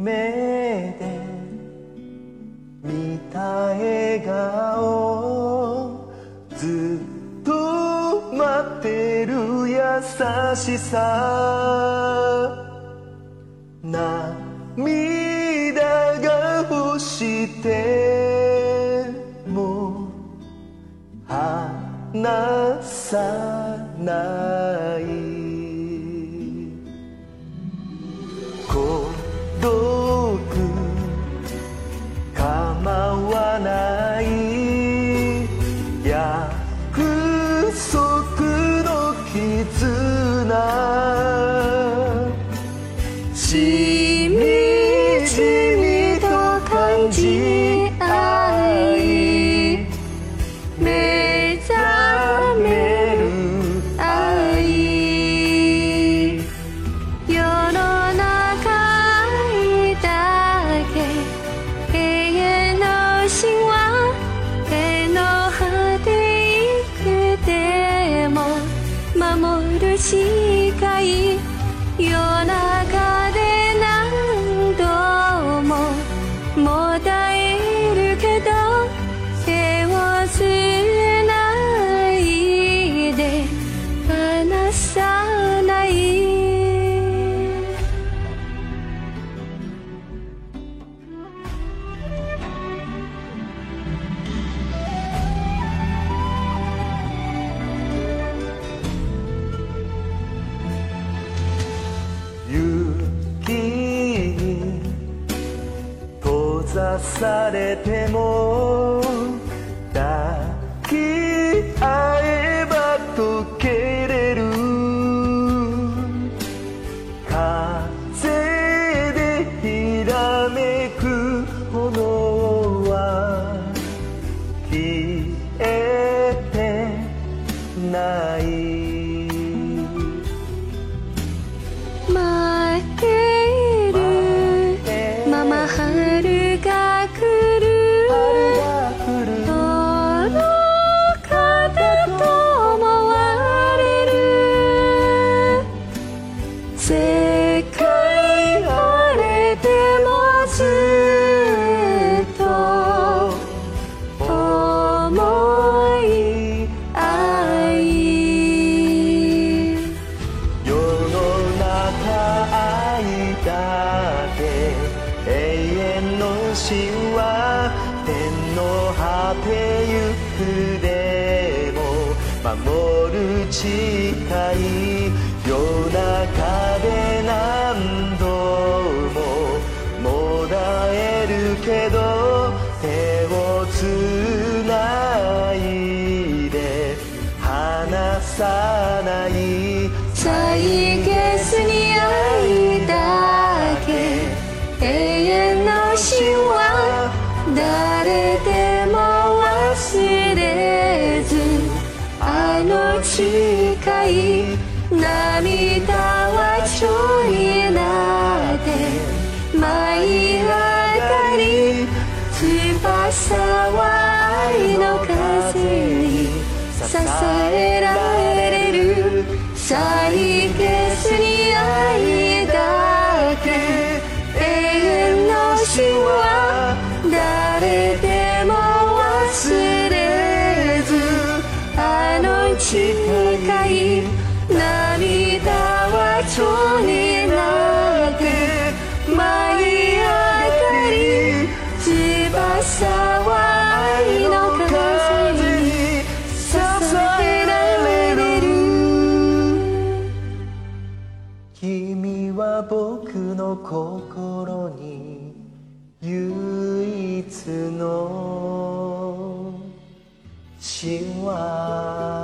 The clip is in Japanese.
目で見た笑顔ずっと待ってる優しさ。涙が欲しても離さない。空足の傷近い夜中されても抱き合えば溶けれる。風でひらめく炎は消えてない。永遠の神話天の果てゆくでも守る誓い夜中で何度ももだえるけど手をつないで離さない誓い涙はちょいなって舞い上がり翼は愛の風に支えられる再決に愛だけ永遠の神話蝶になって舞い上がり翼は愛の風に支えられる。君は僕の心に唯一の神話